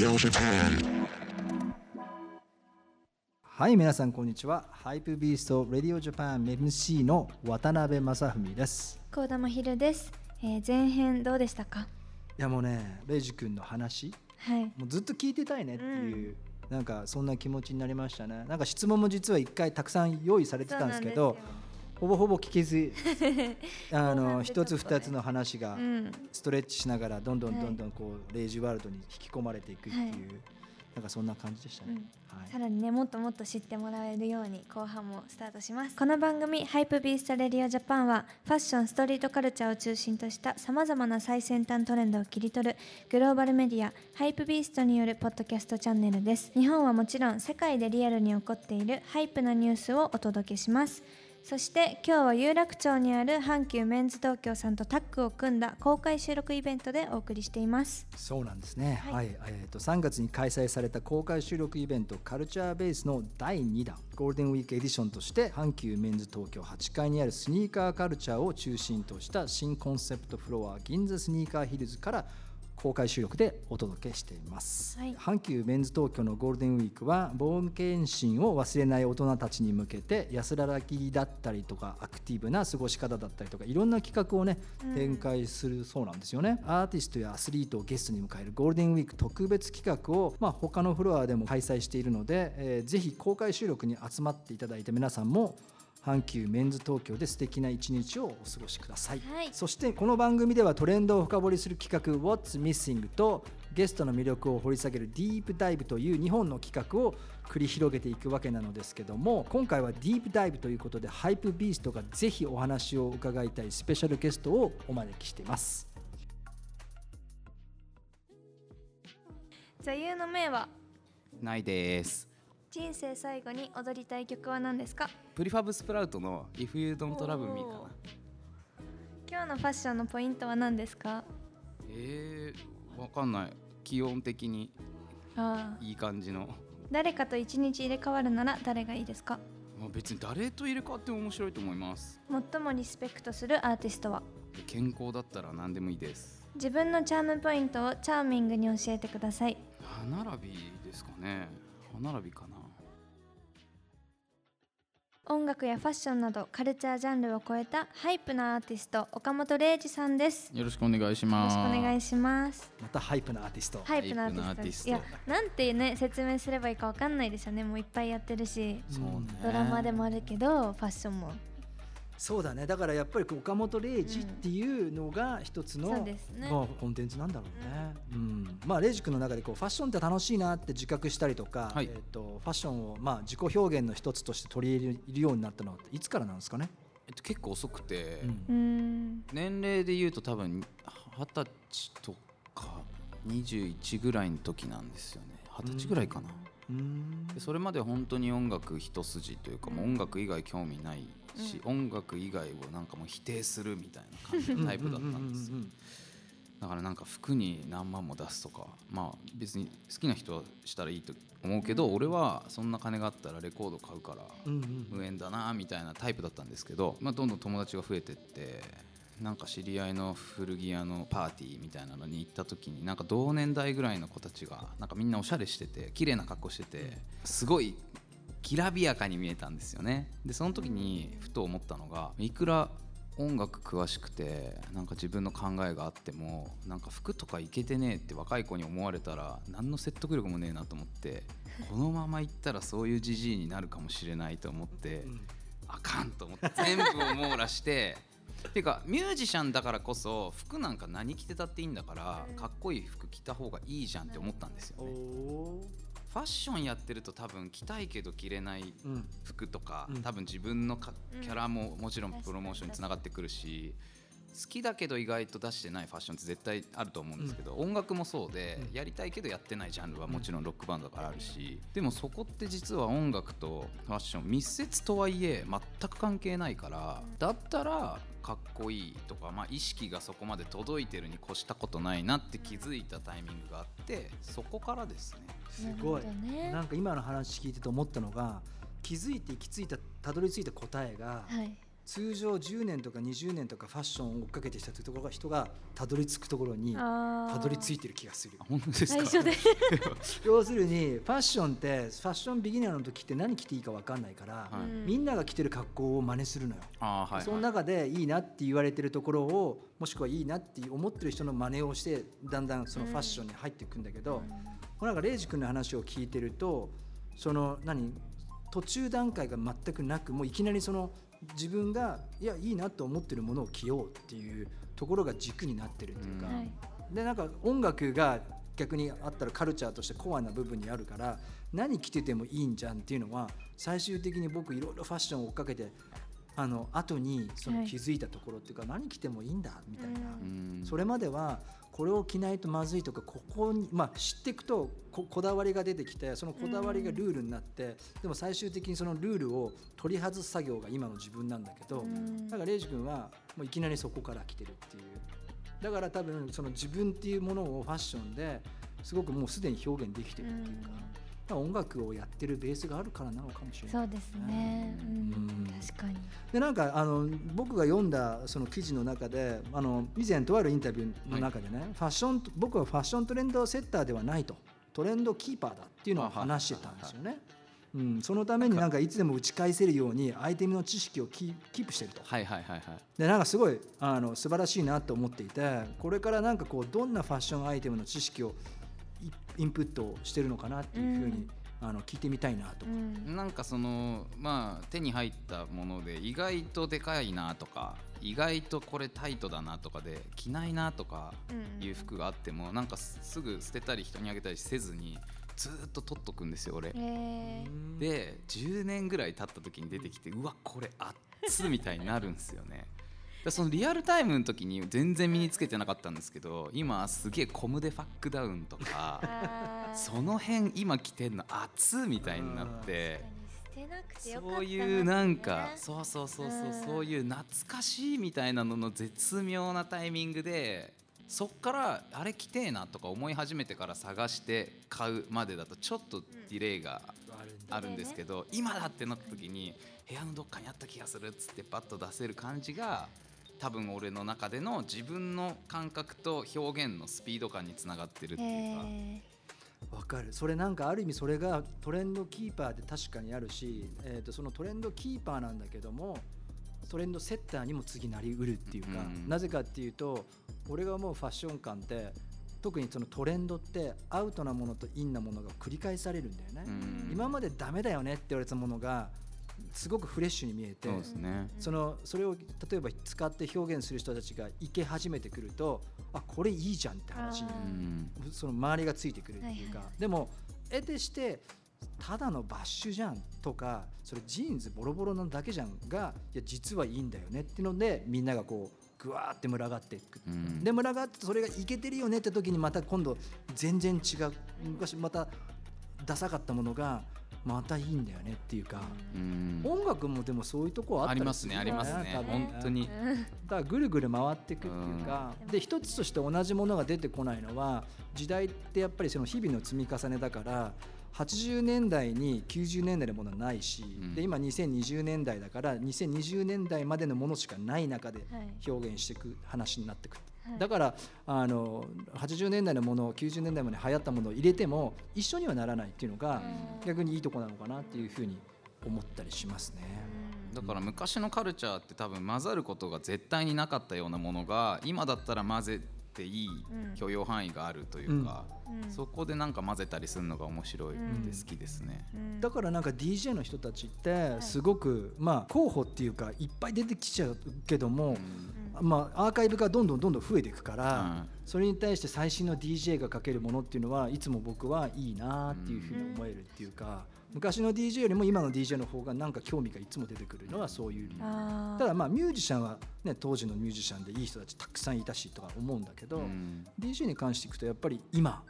Radio Japan. はい皆さんこんにちは。ハイプビーストレディオジャパン MC の渡辺正文です。高田真昼です、えー前編どうでしたか？いやもうねレイジ君の話。はい。もうずっと聞いてたいねっていう、なんかそんな気持ちになりましたね。なんか質問も実は一回たくさん用意されてたんですけどほぼほぼ聞けず あの一つ二つの話がうん。ストレッチしながらどんどんはいどんどんこうレイジワールドに引き込まれていくっていう、はい。なんかそんな感じでしたね、はい。さらにねもっともっと知ってもらえるように後半もスタートします。この番組「ハイプビーストレディオジャパンはファッションストリートカルチャーを中心としたさまざまな最先端トレンドを切り取るグローバルメディアハイプビーストによるポッドキャストチャンネルです。日本はもちろん世界でリアルに起こっているハイプなニュースをお届けしますそして今日は有楽町にある阪急メンズ東京さんとタッグを組んだ公開収録イベントでお送りしています。そうなんですね。は、はい。いえっ、と3月に開催された公開収録イベントカルチャーベースの第2弾ゴールデンウィークエディションとして阪急メンズ東京8階にあるスニーカーカルチャーを中心とした新コンセプトフロア銀座スニーカーヒルズから公開収録でお届けしています、はい。阪急メンズ東京のゴールデンウィークは冒険心を忘れない大人たちに向けて安らぎだったりとかアクティブな過ごし方だったりとかいろんな企画をね展開するそうなんですよね、アーティストやアスリートをゲストに迎えるゴールデンウィーク特別企画を、まあ、他のフロアでも開催しているので、えーぜひ公開収録に集まっていただいて皆さんも阪急メンズ東京で素敵な一日をお過ごしください、はい。そしてこの番組ではトレンドを深掘りする企画 What's Missing とゲストの魅力を掘り下げるディープダイブという2本の企画を繰り広げていくわけなのですけども今回はディープダイブということでハイプビーストがぜひお話を伺いたいスペシャルゲストをお招きしています。座右の銘は？ないです人生最後に踊りたい曲は何ですか？プリファブスプラウトの If You Don't Love Me かな。今日のファッションのポイントは何ですか？えー、わかんない。気温的にいい感じの、誰かと一日入れ替わるなら誰がいいですか？まあ、別に誰と入れ替わっても面白いと思います。最もリスペクトするアーティストは？健康だったら何でもいいです。自分のチャームポイントをチャーミングに教えてください。歯並びですかね。歯並びかな音楽やファッションなどカルチャージャンルを超えたハイプなアーティストオカモトレイジさんです。よよろしくお願いします。しくお願いします。またハイプなアーティスト。ハイプなアーティストハイプなアーティスト。いやなんてね説明すればいいかわかんないですよね。もういっぱいやってるし。そうね。ドラマでもあるけどファッションもそうだね。だからやっぱり岡本零士っていうのが一つの、そうですね。まあ、コンテンツなんだろうね、うん。まあ、レイジ君の中でこうファッションって楽しいなって自覚したりとか、はい。えー、とファッションをまあ自己表現の一つとして取り入れるようになったのはいつからなんですかね、えっと、結構遅くて、うん。年齢で言うと多分二十歳とか21ぐらいの時なんですよね。二十歳ぐらいかな、うん。でそれまで本当に音楽一筋というかもう音楽以外興味ないし、音楽以外をなんかもう否定するみたいな感じのタイプだったんですよ。うんうんだからなんか服に何万も出すとかまあ別に好きな人はしたらいいと思うけど、俺はそんな金があったらレコード買うからうんうんうん。無縁だなみたいなタイプだったんですけど、まあ、どんどん友達が増えてってなんか知り合いの古着屋のパーティーみたいなのに行った時になんか同年代ぐらいの子たちがなんかみんなおしゃれしてて綺麗な格好しててすごいきらびやかに見えたんですよね。でその時にふと思ったのがいくら音楽詳しくてなんか自分の考えがあってもなんか服とかいけてねえって若い子に思われたら何の説得力もねえなと思ってこのままいったらそういうじじいになるかもしれないと思って、あかんと思って全部を網羅してっ ていうかミュージシャンだからこそ服なんか何着てたっていいんだからかっこいい服着た方がいいじゃんって思ったんですよおね。ーファッションやってると多分着たいけど着れないうん。服とか、うん。多分自分のかうん。キャラももちろんプロモーションにつながってくるし好きだけど意外と出してないファッションって絶対あると思うんですけど、音楽もそうで、うん。やりたいけどやってないジャンルはもちろんロックバンドだからあるし、でもそこって実は音楽とファッション密接とはいえ全く関係ないからだったらかっこいいとか、まあ、意識がそこまで届いてるに越したことないなって気づいたタイミングがあってそこからですね。すごい。ね。なんか今の話聞いてて思ったのが気づいて行き着いたたどり着いた答えが、はい通常10年とか20年とかファッションを追っかけてきたところが人がたどり着くところにたどり着いてる気がする。あ本当ですか最初で。要するにファッションってファッションビギナーの時って何着ていいか分かんないから、はい。みんなが着てる格好を真似するのよ、あーはいその中でいいなって言われてるところをもしくはいいなって思ってる人の真似をしてだんだんそのファッションに入っていくんだけど、これなんかレイジ君の話を聞いてるとその何？途中段階が全くなくもういきなりその自分がいやいいなと思ってるものを着ようっていうところが軸になってるっていうか、うんはい。でなんか音楽が逆にあったらカルチャーとしてコアな部分にあるから何着ててもいいんじゃんっていうのは最終的に僕いろいろファッションを追っかけてあの後にその気づいたところっていうか、何着てもいいんだみたいな、うん。それまではこれを着ないとまずいとかここに、まあ、知っていくとここだわりが出てきてそのこだわりがルールになって、でも最終的にそのルールを取り外す作業が今の自分なんだけど、うん。だからレイジ君はもういきなりそこから来てるっていう。だから多分その自分っていうものをファッションですごくもうすでに表現できてるっていうか,、音楽をやってるベースがあるからなのかもしれない。そうですね、うん。うん。確かに。でなんかあの僕が読んだその記事の中であの以前とあるインタビューの中でね、ファッション僕はファッショントレンドセッターではないと。トレンドキーパーだっていうのを話してたんですよね。うん、そのためになんかいつでも打ち返せるようにアイテムの知識をキーキープしてると。はいはいはいはい。でなんかすごいあの素晴らしいなと思っていてこれからなんかこうどんなファッションアイテムの知識をイインプットしてるのかなっていうふうに、あの聞いてみたいなとう。んなんかそのまあ手に入ったもので意外とでかいなとか意外とこれタイトだなとかで着ないなとかいう服があってもなんかすすぐ捨てたり人にあげたりせずにずーっと取っとくんですよ俺。えーで10年ぐらい経った時に出てきてうわこれ熱っみたいになるんですよね。でそのリアルタイムの時に全然身につけてなかったんですけど今すげえコムデファックダウンとかその辺今着てんの熱っみたいになってそういうなんかそうそうそうそううん。そういう懐かしいみたいなのの絶妙なタイミングでそっからあれ着てえなとか思い始めてから探して買うまでだとちょっとディレイがあるん。だあるんですけど今だってなった時に部屋のどっかにあった気がするっつってパッと出せる感じが多分俺の中での自分の感覚と表現のスピード感につながってるっていうか。えわかる。それなんかある意味それがトレンドキーパーで確かにあるし、えー、とそのトレンドキーパーなんだけどもトレンドセッターにも次なりうるっていうか、うん。なぜかっていうと俺が思うファッション感って特にそのトレンドってアウトなものとインなものが繰り返されるんだよね、うん。今までダメだよねって言われたものがすごくフレッシュに見えてそうですね。そのそれを例えば使って表現する人たちがいけ始めてくるとあこれいいじゃんって話にその周りがついてくるっていうか、はいはい。はいでも得てしてただのバッシュじゃんとかそれジーンズボロボロなだけじゃんがいや実はいいんだよねっていうのでみんながこうぐわーって群がっていく、うん。で群がってそれがいけてるよねって時にまた今度全然違う昔またダサかったものがまたいいんだよねっていうか、うん。音楽もでもそういうとこはあったりありますねありますね。多分。本当に。だからぐるぐる回っていくっていうか、で一つとして同じものが出てこないのは時代ってやっぱりその日々の積み重ねだから80年代に90年代のものはないし、ん。で今2020年代だから2020年代までのものしかない中ではい。表現していく話になってくる、はいだからあの80年代のものを90年代まで流行ったものを入れても一緒にはならないっていうのがうん。逆にいいとこなのかなっていうふうに思ったりしますね。だから昔のカルチャーって多分混ざることが絶対になかったようなものが今だったら混ぜていいうん許容範囲があるというか、うん。そこでなんか混ぜたりするのが面白いん。で好きですね。うん。だからなんか DJ の人たちってすごくまあ候補っていうかいっぱい出てきちゃうけども、まあアーカイブがどんどんどんどん増えていくから、それに対して最新の DJ がかけるものっていうのはいつも僕はいいなっていうふうに思えるっていうか、昔の DJ よりも今の DJ の方がなんか興味がいつも出てくるのはそういう理由。ただまあミュージシャンはね当時のミュージシャンでいい人たちたくさんいたしとか思うんだけど、うん DJ に関していくとやっぱり今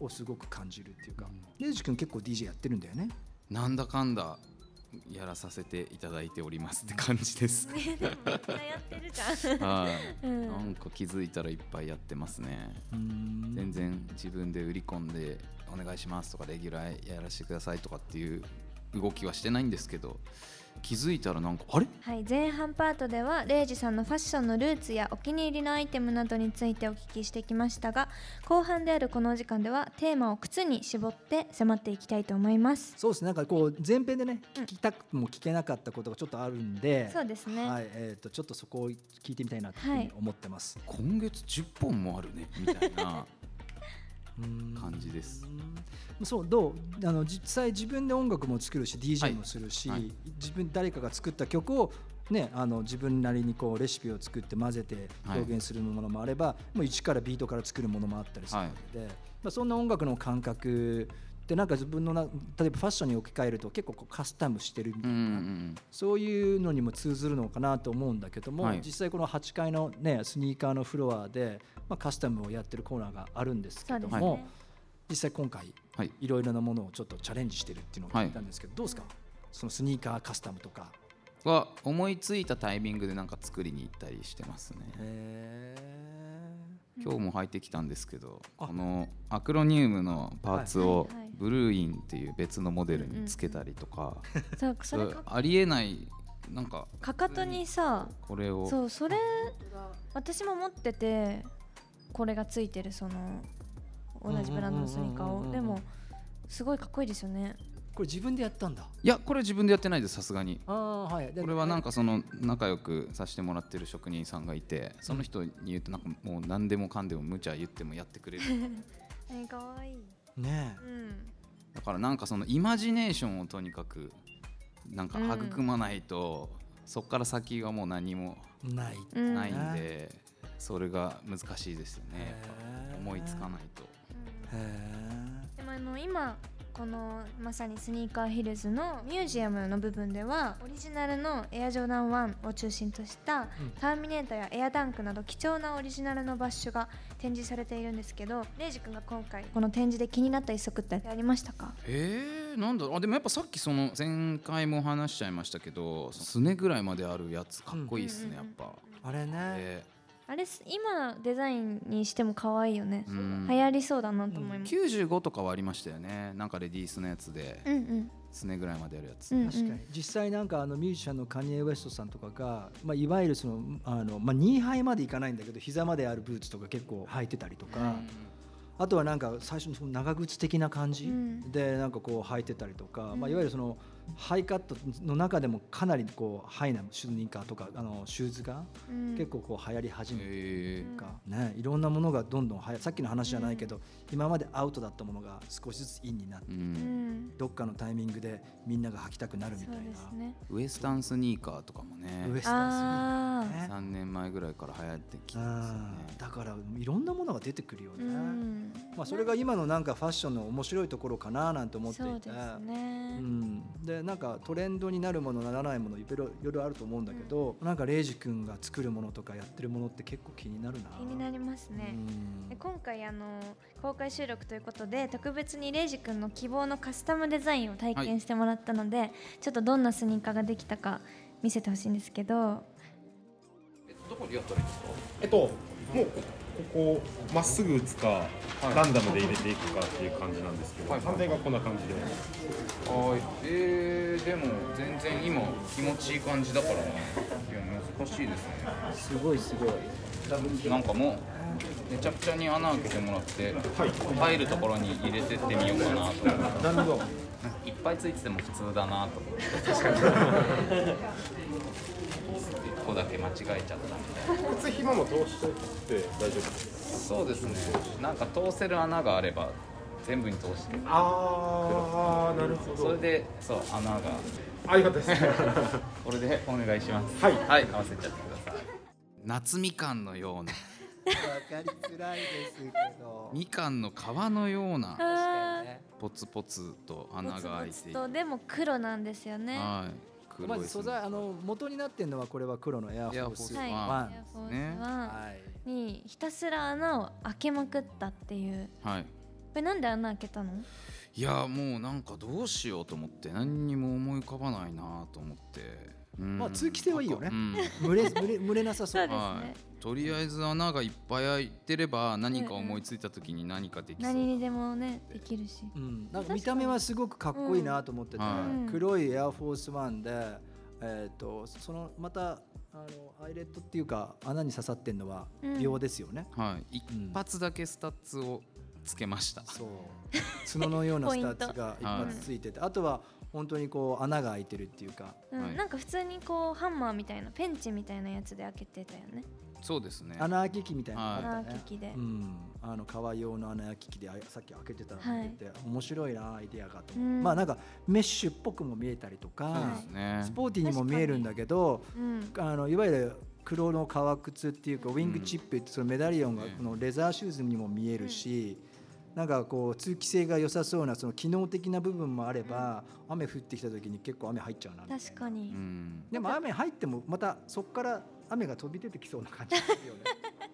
をすごく感じるっていうか、レイジ君結構 DJ やってるんだよね。なんだかんだやらさせていただいておりますって感じです。ねでもみんなやってるじゃんはい、うんなんか気づいたらいっぱいやってますね。うん全然自分で売り込んでお願いしますとかレギュラーやらせてくださいとかっていう動きはしてないんですけど気づいたらなんかあれ？はい、前半パートではレイジさんのファッションのルーツやお気に入りのアイテムなどについてお聞きしてきましたが後半であるこのお時間ではテーマを靴に絞って迫っていきたいと思います。そうですね。なんかこう前編でねうん。聞きたくも聞けなかったことがちょっとあるんで、そうですね。はいえー、とちょっとそこを聞いてみたいなというふうに思ってます。今月10本もあるねみたいな。う ん感じです。うんそうどうあの実際自分で音楽も作るし DJ もするし、はい。自分誰かが作った曲をね、あの自分なりにこうレシピを作って混ぜてはい。表現するものもあれば、もう一からビートから作るものもあったりするので、まあ、そんな音楽の感覚ってなんか自分のな例えばファッションに置き換えると結構こうカスタムしてるみたうんういな、ん。そういうのにも通ずるのかなと思うんだけども、はい。実際この8階の、ね、スニーカーのフロアで、まあ、カスタムをやってるコーナーがあるんですけども、ね、実際今回はい。いろいろなものをちょっとチャレンジしてるっていうのを聞いたんですけど、どうですか？そのスニーカーカスタムとか。は思いついたタイミングでなんか作りに行ったりしてますね。へ今日も履いてきたんですけどあ。このアクロニウムのパーツをブルーインっていう別のモデルにつけたりとかありえないなんかかかとにさこれを。そうそれ私も持っててこれがついてるその同じブランドのスニーカーを。でもすごいかっこいいですよねこれ自分でやったんだ。いやこれ自分でやってないですさすがに。ああはい。でこれはなんかその仲良くさせてもらってる職人さんがいてその人に言うとなんかもう何でもかんでも無茶言ってもやってくれる。えかわいい。ねうん。だからなんかそのイマジネーションをとにかくなんか育まないと、そこから先がもう何もえない。うんないんで、それが難しいですよね。やっへーぱ思いつかないと。うんへでもあの今このまさにスニーカーヒルズのミュージアムの部分ではオリジナルのエアジョーダン1を中心としたうん。ターミネーターやエアダンクなど貴重なオリジナルのバッシュが展示されているんですけどレイジ君が今回この展示で気になった一足ってありましたか？えー、なんだろう。あでもやっぱさっきその前回も話しちゃいましたけどすねぐらいまであるやつかっこいいですね、うんやっぱ。あれね。えあれす今デザインにしても可愛いよね。ーうん。流行りそうだなと思います、95とかはありましたよねなんかレディースのやつで。うん、うん。すねぐらいまであるやつ、うん確かに。実際なんかあのミュージシャンのカニエ・ウエストさんとかが、まあ、いわゆるそのあの、まあ、ニーハイまでいかないんだけど膝まであるブーツとか結構履いてたりとか、はいあとはなんか最初のその長靴的な感じうん。でなんかこう履いてたりとか、うん。まあ、いわゆるそのハイカットの中でもかなりこうハイなシュニーカーとかあのシューズがうん。結構こう流行り始めてえうん。か、ね、いろんなものがどんどんはやさっきの話じゃないけど、今までアウトだったものが少しずつインになって、どっかのタイミングでみんなが履きたくなるみたいな、ウエスタンスニーカーとかもねウエスタンスニーカーね。あ3年前ぐらいから流行ってきてますよね。うんだからいろんなものが出てくるよね、うん。まあ、それが今のなんかファッションの面白いところかななんて思っていて。そうですね、うん、でなんかトレンドになるものならないものいろいろあると思うんだけど、なんかレイジ君が作るものとかやってるものって結構気になるな。気になりますね、うん。で今回あの公開収録ということで特別にレイジ君の希望のカスタムデザインを体験してもらったので、ちょっとどんなスニーカーができたか見せてほしいんですけど。どこでやったらいいですか？えっと、もうここまっすぐ打つか、ランダムで入れていくかっていう感じなんですけど、はい。反対がこんな感じで、はい。えー、でも全然今気持ちいい感じだからな。いや難しいですね。すごいすごい。なんかもうめちゃくちゃに穴開けてもらって、入るところに入れてってみようかなと。思ってなるほど。いっぱいついてても普通だなと思って。1 個だけ間違えちゃったみたいな。靴ひもも通してって大丈夫です。そうですね。なんか通せる穴があれば全部に通して。あー、なるほそれでそう穴が。ありがたいです。これでお願いします。はい。はい合わせちゃってください。夏みかんのような。わかりづらいですけど。みかんの皮のような。あポツポツとー穴が開いポツポツていてとでも黒なんですよね。はいまず素材あの元になってるのはこれは黒のエアフォース。はいにひたすら穴を開けまくったっていう。はい。これなんで穴開けたの？いやもうなんかどうしようと思って何にも思い浮かばないなと思って、うん。まあ通気性はいいよね。うん。蒸れ蒸れ蒸れなさそう。そうですね。はい、とりあえず穴がいっぱい開いてれば何か思いついた時に何かできそう何にでもねできるし。うん、なんか見た目はすごくかっこいいなと思ってて、うん。黒いエアフォースワンでえー、とそのまたあのアイレットっていうか穴に刺さってるのはうん。鋲ですよね、はい、一うん。発だけスタッズをつけました。そう。角のような スタッズが一発ついてて、あとは本当にこう穴が開いてるっていうか。うん。はい。なんか普通にこうハンマーみたいなペンチみたいなやつで開けてたよねそうですね。穴開き機みたいなのがあ穴ったね。開き機で。うん、あの革用の穴開き機であさっき開けてたの見てて、面白いなアイデアがと思って、うん。まあなんかメッシュっぽくも見えたりとか、そうですね。ス。ポーティーにも見えるんだけどうん。あのいわゆる黒の革靴っていうかウィングチップってそのメダリオンがねこのレザーシューズにも見えるし、なんかこう通気性が良さそうなその機能的な部分もあれば、雨降ってきた時に結構雨入っちゃうな確かに、うん。でも雨入ってもまたそこから雨が飛び出てきそうな感じですよね。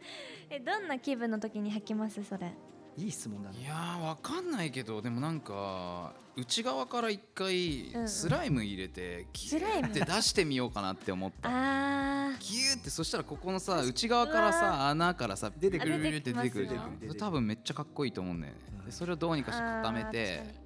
えどんな気分の時に履きます？それ。いい質問だね。いやーわかんないけどでもなんか内側から一回スライム入れてギュスライム。ーって出してみようかなって思った。あギューってそしたらここのさ内側からさ穴からさ出てくる。出てくる多分めっちゃかっこいいと思うんだよね。うそれをどうにかして固めて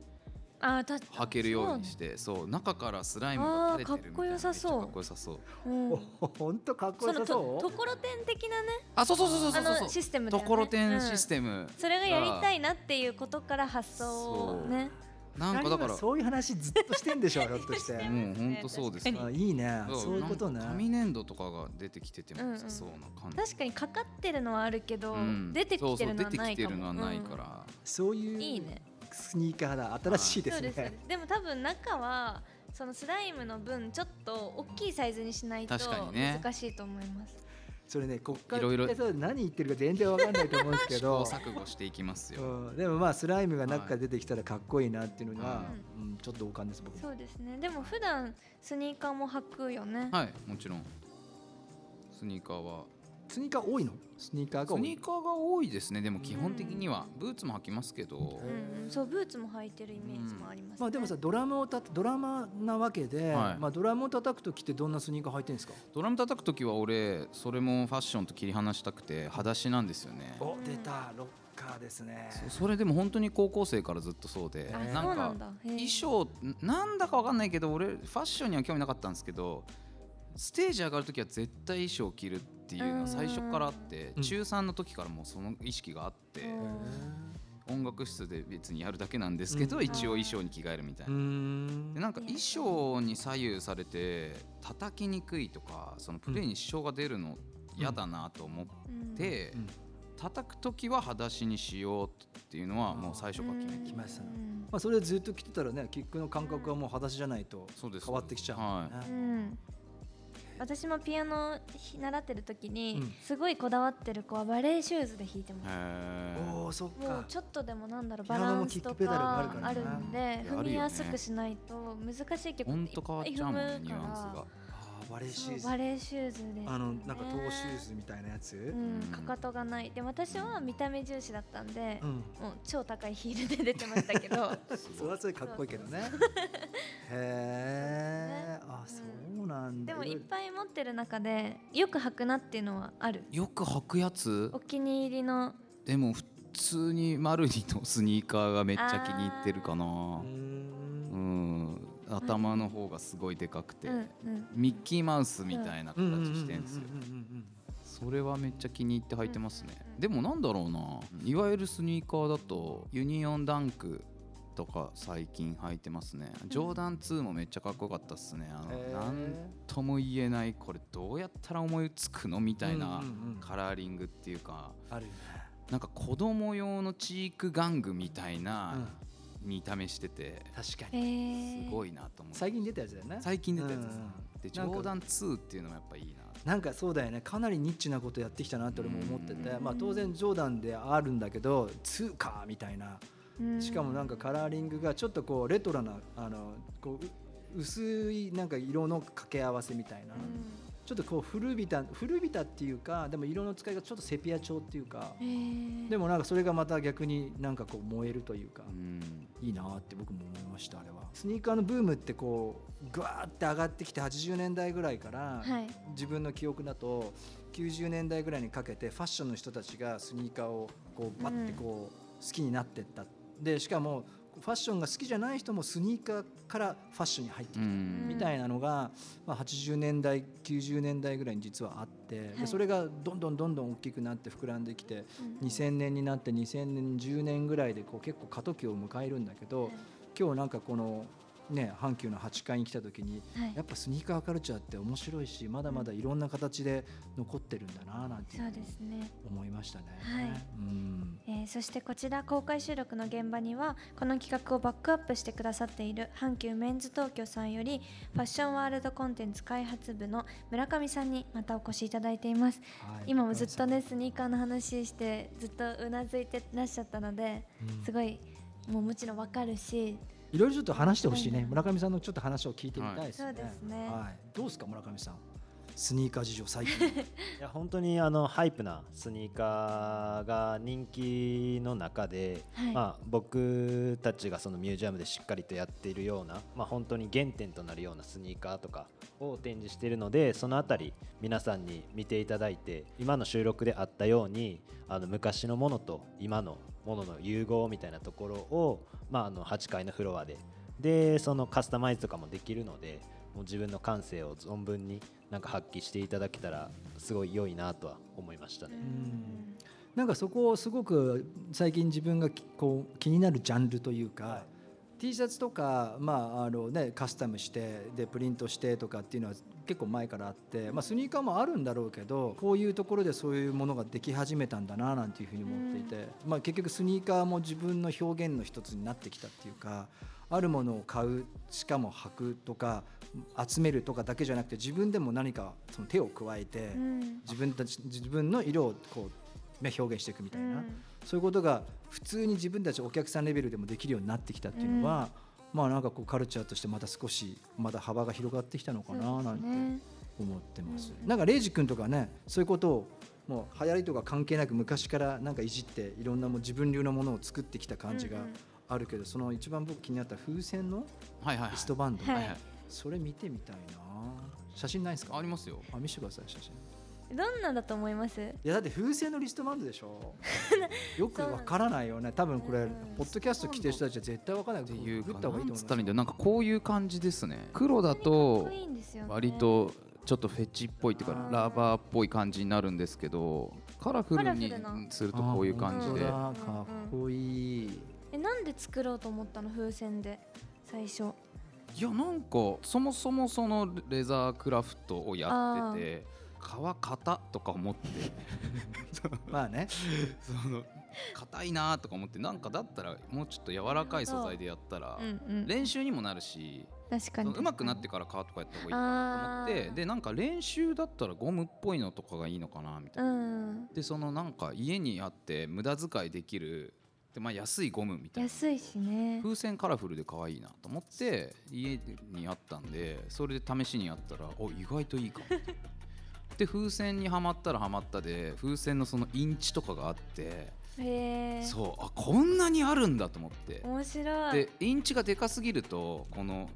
あー確かに。履けるようにしてそう中からスライムが垂れてるみたいな。あーかっこよさそう。かっこよさそう。そう、うん。お本当かっこよさそう？ところてん的なね。あそうそうそうそうあのそう。そうシステムだよね。ところてんシステムそれがやりたいなっていうことから発想をね。なんかだからそういう話ずっとしてんでしょ ひょっとして。もう本当そうですあいいね。そうそういうことね。紙粘土とかが出てきてても良さそうな感じ、確かにかかってるのはあるけど、うん。出てきてるのはそうそうないかも出てきてるのはないから、そういううんいいねスニーカーだ。新しいですそうででも多分中はそのスライムの分ちょっと大きいサイズにしないと難しいと思います、それねこっから何言ってるか全然わかんないと思うんですけ試行ど錯誤していきますよ、うん、でもまあスライムが中から出てきたらかっこいいなっていうのは、はうん、ちょっと同感です僕も。そうですね。でも普段スニーカーも履くよね、はいもちろん。スニーカーはスニーカー多いの？スニーカーが多い。スニーカーが多いですね。でも基本的には。ブーツも履きますけど、うんうん、そうブーツも履いてるイメージもあります、ねまあでもさドラムをたドラマーなわけで、はい。まあドラムを叩く時ってどんなスニーカー履いてるんですか？ドラム叩く時は俺それもファッションと切り離したくて裸足なんですよね。お出た。ロッカーですね。そそれでも本当に高校生からずっとそうでなんか衣装なんだかわかんないけど俺ファッションには興味なかったんですけどステージ上がる時は絶対衣装を着るっていうのは最初からあってうん。中3の時からもうその意識があってうん音楽室で別にやるだけなんですけどうん。一応衣装に着替えるみたいうな。ん。でなんか衣装に左右されて叩きにくいとかそのプレーに支障が出るの嫌だなと思って、うん。叩く時は裸足にしようっていうのはもう最初から決めて。きましたまあそれずっと着てたらねキックの感覚はもう裸足じゃないとそうです。変わってきちゃうはうん私もピアノ習ってる時に、うん。すごいこだわってる子はバレエシューズで弾いてます。おおそっもうかちょっとでもなんだろうバランスとかあるんで踏みやすくしないと難しい曲いっと変わっちゃうぱい踏むから。アンスが。あーバレーシューズバレエシューズです、ね、あのなんかトーシューズみたいなやつ、ううん。ん、かかとがない。で私は見た目重視だったんで、ん、もう超高いヒールで出てましたけど。それはそれかっこいいけどね。へえあそうなんだ。でもいっぱい持ってる中でよく履くなっていうのはある。よく履くやつ？お気に入りの。でも普通にマルニのスニーカーがめっちゃ気に入ってるかな。うーうんん頭の方がすごいでかくて、うんうん。ミッキーマウスみたいな形してんですよ。うんうんうんうんそれはめっちゃ気に入って履いてますね、でもなんだろうな。いわゆるスニーカーだとユニオンダンクとか最近履いてますね。ジョーダン2もめっちゃかっこよかったっすね。あのへー。なんとも言えないこれどうやったら思いつくのみたいなうんうんうん。カラーリングっていうか。あるよね。なんか子供用のチーク玩具みたいなうん見た目してて確かへにー。すごいなと思って。最近出たやつだよね最近出たやつですうんうんでジョーダン2っていうのもやっぱいいななんかそうだよね。かなりニッチなことやってきたなって俺も思ってて、うんまあ、当然ジョーダンであるんだけど2かみたいな。うん。しかもなんかカラーリングがちょっとこうレトロなあのこうう薄いなんか色の掛け合わせみたいな、ちょっとこう古びた古びたっていうかでも色の使いがちょっとセピア調っていうかでもなんかそれがまた逆になんかこう燃えるというか、うん。いいなって僕も思いましたあれは。スニーカーのブームってこうぐわーって上がってきて80年代ぐらいから、はい。自分の記憶だと90年代ぐらいにかけてファッションの人たちがスニーカーをこうバッてこう好きになってった。でしかもファッションが好きじゃない人もスニーカーからファッションに入ってきたうん。みたいなのが、まあ、80年代90年代ぐらいに実はあって、はい。でそれがどんどんどんどん大きくなって膨らんできて、うん。2000年になって2010年ぐらいでこう結構過渡期を迎えるんだけど、はい今日なんかこの、ね、阪急の8階に来た時にはい。やっぱスニーカーカルチャーって面白いしまだまだいろんな形で残ってるんだななんてそうですね。思いましたね。はい。うん。えーそしてこちら公開収録の現場にはこの企画をバックアップしてくださっている阪急メンズ東京さんよりファッションワールドコンテンツ開発部の村上さんにまたお越しいただいています。はい今もずっとねスニーカーの話してずっとうなずいてらっしゃったのでうん。すごいもうもちろんわかるしいろいろちょっと話してほしいね、はい。村上さんのちょっと話を聞いてみたいですね。はい。そうですね。はい、どうですか村上さん、スニーカー事情最近。いや本当にあのハイプなスニーカーが人気の中で、はい。まあ、僕たちがそのミュージアムでしっかりとやっているような、まあ、本当に原点となるようなスニーカーとかを展示しているのでそのあたり皆さんに見ていただいて今の収録であったようにあの昔のものと今のものの融合みたいなところを、まあ、あの8階のフロアで。でそのカスタマイズとかもできるのでもう自分の感性を存分になんか発揮していただけたらすごい良いなとは思いましたね。ん。なんかそこをすごく最近自分がきこう気になるジャンルというか、はい T シャツとか、まああのね、カスタムしてでプリントしてとかっていうのは結構前からあって、まあ、スニーカーもあるんだろうけどこういうところでそういうものができ始めたんだななんていうふうに思っていて、まあ、結局スニーカーも自分の表現の一つになってきたっていうかあるものを買うしかも履くとか集めるとかだけじゃなくて自分でも何かその手を加えて。うん自分たち自分の色をこう、ね、表現していくみたいな、うんそういうことが普通に自分たちお客さんレベルでもできるようになってきたっていうのは、まあなんかこうカルチャーとしてまた少しまだ幅が広がってきたのかななんてね思ってます。うんなんかレイジ君とかねそういうことをもう流行りとか関係なく昔からなんかいじっていろんなもう自分流のものを作ってきた感じがうんうん。あるけど、その一番僕気になった風船のリストバンド、はいはい。はいそれ見てみたいな。写真ないですか？ありますよ。あ見せてください写真どんなんだと思います？いやだって風船のリストバンドでしょ。よくわからないよね。多分これうん。ポッドキャスト来てる人たちは絶対わからない。っていうかグった方がいいと思いますなんつったらいいんだよなんかこういう感じですね。黒だかと割とちょっとフェチっぽいっていうかラバーっぽい感じになるんですけどカラフルにするとこういう感じで。かっこいい。えなんで作ろうと思ったの？風船で最初。いやなんかそもそもそのレザークラフトをやってて皮硬とか思って。まあね。その硬いなとか思ってなんかだったらもうちょっと柔らかい素材でやったら練習にもなるし確かに。うまくなってから皮とかやった方がいいかなと思って。でなんか練習だったらゴムっぽいのとかがいいのかなみたいうな。ん。でそのなんか家にあって無駄遣いできるで、まあ、安いゴムみたいな。安いしね。風船カラフルで可愛いなと思って家にあったんでそれで試しにやったらお意外といいかも。ってで風船にはまったらはまったで風船のそのインチとかがあってそうあこんなにあるんだと思って。面白い。でインチがでかすぎるとこの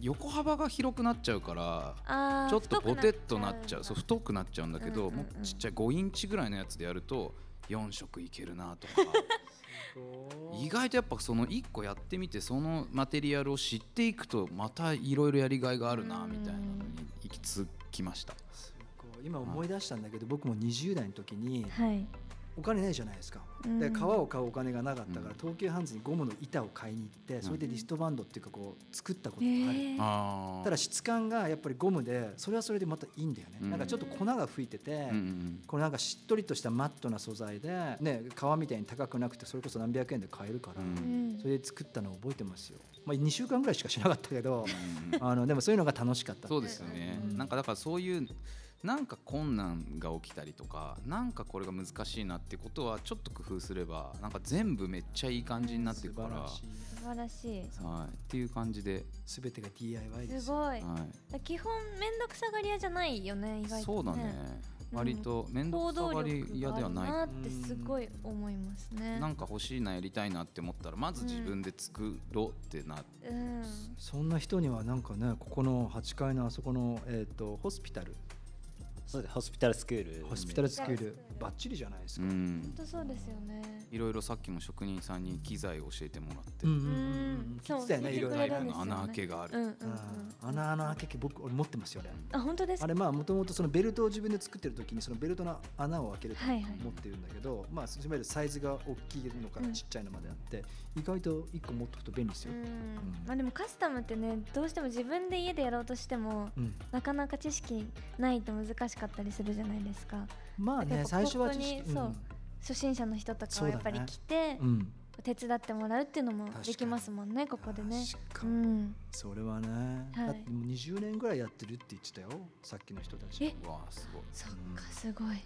横幅が広くなっちゃうからちょっとポテッとなっちゃうそう太くなっちゃうんだけど、うんうんうんもうちっちゃい5インチぐらいのやつでやると4色いけるなとか。意外とやっぱその1個やってみてそのマテリアルを知っていくとまたいろいろやりがいがあるなみたいなのに行き着きました。今思い出したんだけど僕も20代の時にはい。お金ないじゃないですか。うん。で革を買うお金がなかったからうん。東急ハンズにゴムの板を買いに行ってそれでリストバンドっていうかこう作ったことへがある。えあー。ただ質感がやっぱりゴムでそれはそれでまたいいんだよね、うん。なんかちょっと粉が吹いてて、これなんかしっとりとしたマットな素材で、ね、革みたいに高くなくてそれこそ何百円で買えるから、それで作ったのを覚えてますよ、まあ、2週間ぐらいしかしなかったけどあのでもそういうのが楽しかったそうですよね、うんなんかだからそういうなんか困難が起きたりとかなんかこれが難しいなってことはちょっと工夫すればなんか全部めっちゃいい感じになっていくから、は素晴らしい。素晴らしい。い、っていう感じで、全てが DIY ですよ。すごい。はい、基本めんどくさがり屋じゃないよね意外とそうだね、うん。割と面倒行くさがり屋ではなないってすごい思いますね。なんか欲しいなやりたいなって思ったらまず自分で作ろうってなって、うん。そんな人にはなんかねここの8階のあそこの、えー、とホスピタルそうですホスピタルスクール。ホスピタルスクール。バッチリじゃないですうか、本ん当そうですよね。いろいろさっきも職人さんに機材を教えてもらって、うんうん聞いてたよねいろいろ。穴開けがある、うんうんうん。あ穴の開け器僕俺持ってますよねあ本当ですか？あれまあもともとそのベルトを自分で作ってる時にそのベルトの穴を開けるとはいはい。持ってるんだけど、まあいわゆるサイズが大きいのからうん。ちっちゃいのまであって、意外と1個持っておくと便利ですよ、うん。まあでもカスタムってねどうしても自分で家でやろうとしてもうん。なかなか知識ないと難しかったりするじゃないですか。まあね最初は知識本当にそう初心者の人とかはやっぱり来て、手伝ってもらうっていうのもできますもんねここでね。確かに。うん。それはね、はい。だってもう20年ぐらいやってるって言ってたよさっきの人たちわあすごい。そっかすごい。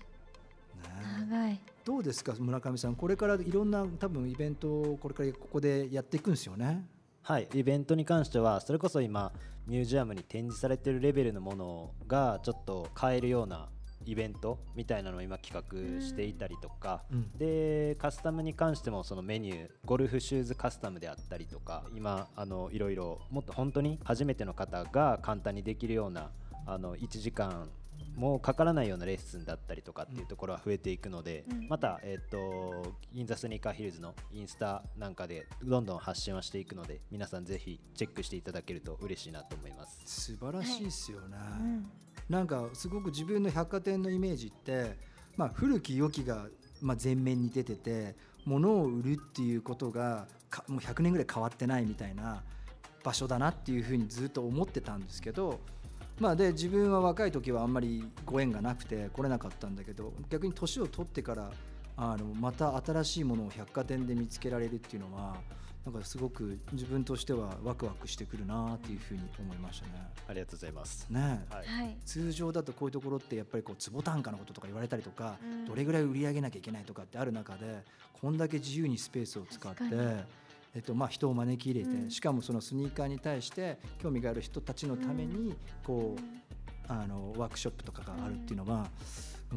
長い。どうですか村上さんこれからいろんな多分イベントをこれからここでやっていくんですよね。はいイベントに関してはそれこそ今ミュージアムに展示されてるレベルのものがちょっと買えるようなイベントみたいなのを今企画していたりとか、うん。でカスタムに関してもそのメニューゴルフシューズカスタムであったりとか今あのいろいろもっと本当に初めての方が簡単にできるようなあの1時間もうかからないようなレッスンだったりとかっていうところは増えていくので、うん。また、えっとインザスニーカーヒルズのインスタなんかでどんどん発信はしていくので皆さんぜひチェックしていただけると嬉しいなと思います。素晴らしいですよね、うん。なんかすごく自分の百貨店のイメージって、まあ、古き良きがまあ前面に出てて物を売るっていうことがかもう100年ぐらい変わってないみたいな場所だなっていうふうにずっと思ってたんですけど、まあ、で自分は若い時はあんまりご縁がなくて来れなかったんだけど逆に年を取ってからあのまた新しいものを百貨店で見つけられるっていうのはなんかすごく自分としてはワクワクしてくるなっていうふうに思いましたね。ありがとうございます。ねえ。はい。はい。通常だとこういうところってやっぱりこう坪単価のこととか言われたりとか、うん。どれぐらい売り上げなきゃいけないとかってある中でこんだけ自由にスペースを使って確かに、えっとまあ、人を招き入れて、うん。しかもそのスニーカーに対して興味がある人たちのためにこう、あのワークショップとかがあるっていうのは、うん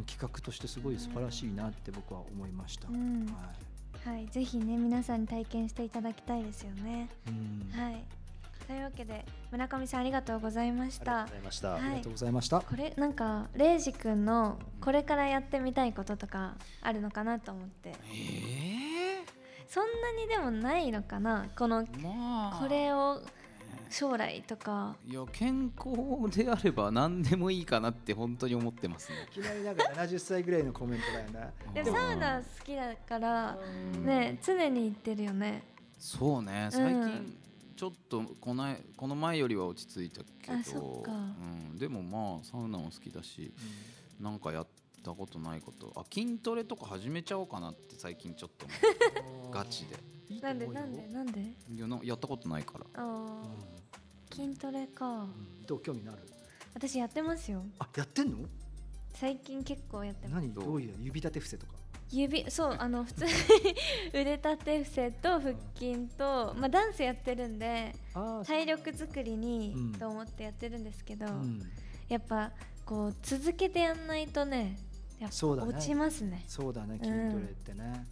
企画としてすごい素晴らしいなって僕は思いました。うん。はい。はいぜひね皆さんに体験していただきたいですよね。うん。はい。というわけで村上さんありがとうございましありがたとうございました。はい。ありがとうございました。これなんかレイジ君のこれからやってみたいこととかあるのかなと思って。えそんなにでもないのかな？このえまあ。これを将来とか。いや健康であれば何でもいいかなって本当に思ってますね。いきなりなんか70歳ぐらいのコメントだよね。でもサウナ好きだからうん。ね常に行ってるよね。そうね。最近ちょっとこのこの前よりは落ち着いたけあそどっか。うん、でもまあサウナも好きだしなんかやったことないこと。あ筋トレとか始めちゃおうかなって最近ちょっと思う。ガチで。なんで？なんで？なんで？いやなやったことないから。あー。筋トレか。うん。どう興味のある？私やってますよ。あやってんの？最近結構やってます。何？どう？いう？指立て伏せとか？指そうあの 普通に腕立て伏せと腹筋と、まあ、ダンスやってるんであ体力作りにうん。と思ってやってるんですけど、うん、やっぱこう続けてやんないとねそうだね。落ちますね。そうだね筋トレってね、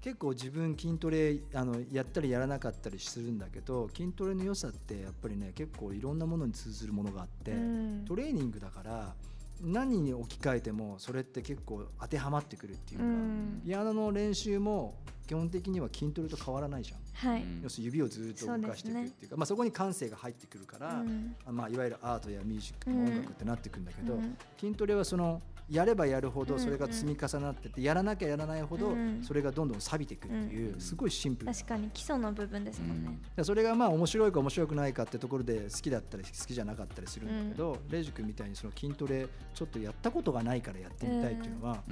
結構自分筋トレあのやったりやらなかったりするんだけど筋トレの良さってやっぱりね結構いろんなものに通ずるものがあって、うん。トレーニングだから何に置き換えてもそれって結構当てはまってくるっていうか、うん。ピアノの練習も基本的には筋トレと変わらないじゃん、はい、うん。要するに指をずっと動かしていくっていうかまあ、そこに感性が入ってくるから、うん。まあ、いわゆるアートやミュージック、うん音楽ってなってくるんだけど、うん。筋トレはそのやればやるほどうんそれが積み重なってて、やらなきゃやらないほどうんそれがどんどん錆びていくっていう、うんすごいシンプルな。確かに基礎の部分ですもんね、でそれがまあ面白いか面白くないかってところで好きだったり好きじゃなかったりするんだけど、レイジ君みたいにその筋トレちょっとやったことがないからやってみたいっていうのは、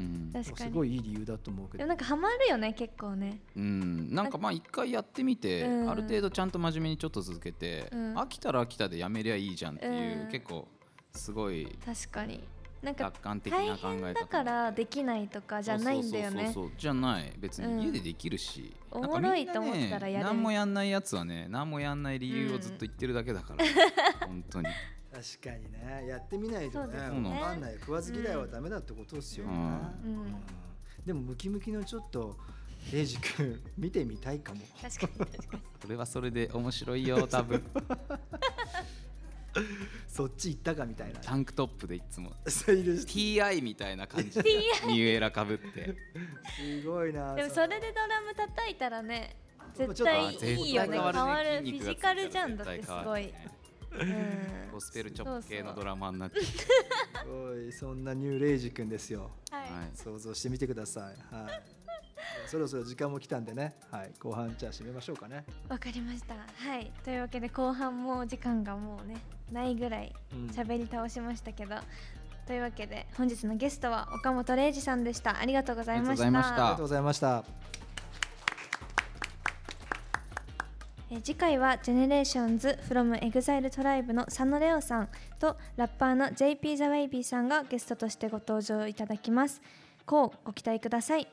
すごいいい理由だと思うけど。でもなんかハマるよね結構ね。うん、なんかまあ一回やってみて、うん。ある程度ちゃんと真面目にちょっと続けて、うん。飽きたら飽きたでやめりゃいいじゃんっていう、うん。結構すごい確かになんか楽観的な考え方大変だからできないとかじゃないんだよね。そうそうそうそう。じゃない。別うん。に家でできるし、おなんかもろいと思ったらやれる何もやんないやつはね何もやんない理由をずっと言ってるだけだから、本当に。確かにね。やってみないとねね。分かんない。食わず嫌いはダメだってことですよね、うん。うん。でもムキムキのちょっとレイジ君 見てみたいかも。確かに確かに。それはそれで面白いよ多分そっち行ったかみたいな。タンクトップでいつも。TI みたいな感じで。ニューエラかぶって。すごいな。でもそれでドラム叩いたらね絶対あいいよね。変わるフィジカルじゃんだってすごい。うん。ゴスペルチョップ系のドラマーになってすごい。そんなニューレイジ君ですよ。はい。はい。想像してみてください。はいそろそろ時間も来たんでね、はい、後半じゃあ締めましょうかね。わかりました。はい。というわけで後半も時間がもうねないぐらいうん。喋り倒しましたけど、というわけで本日のゲストは岡本玲二さんでした。ありがとうございました。ありがとうございました。えー次回は GENERATIONS from EXILE トライブの佐野レオさんとラッパーの JP ザ・ウェイビーさんがゲストとしてご登場いただきます。こうご期待ください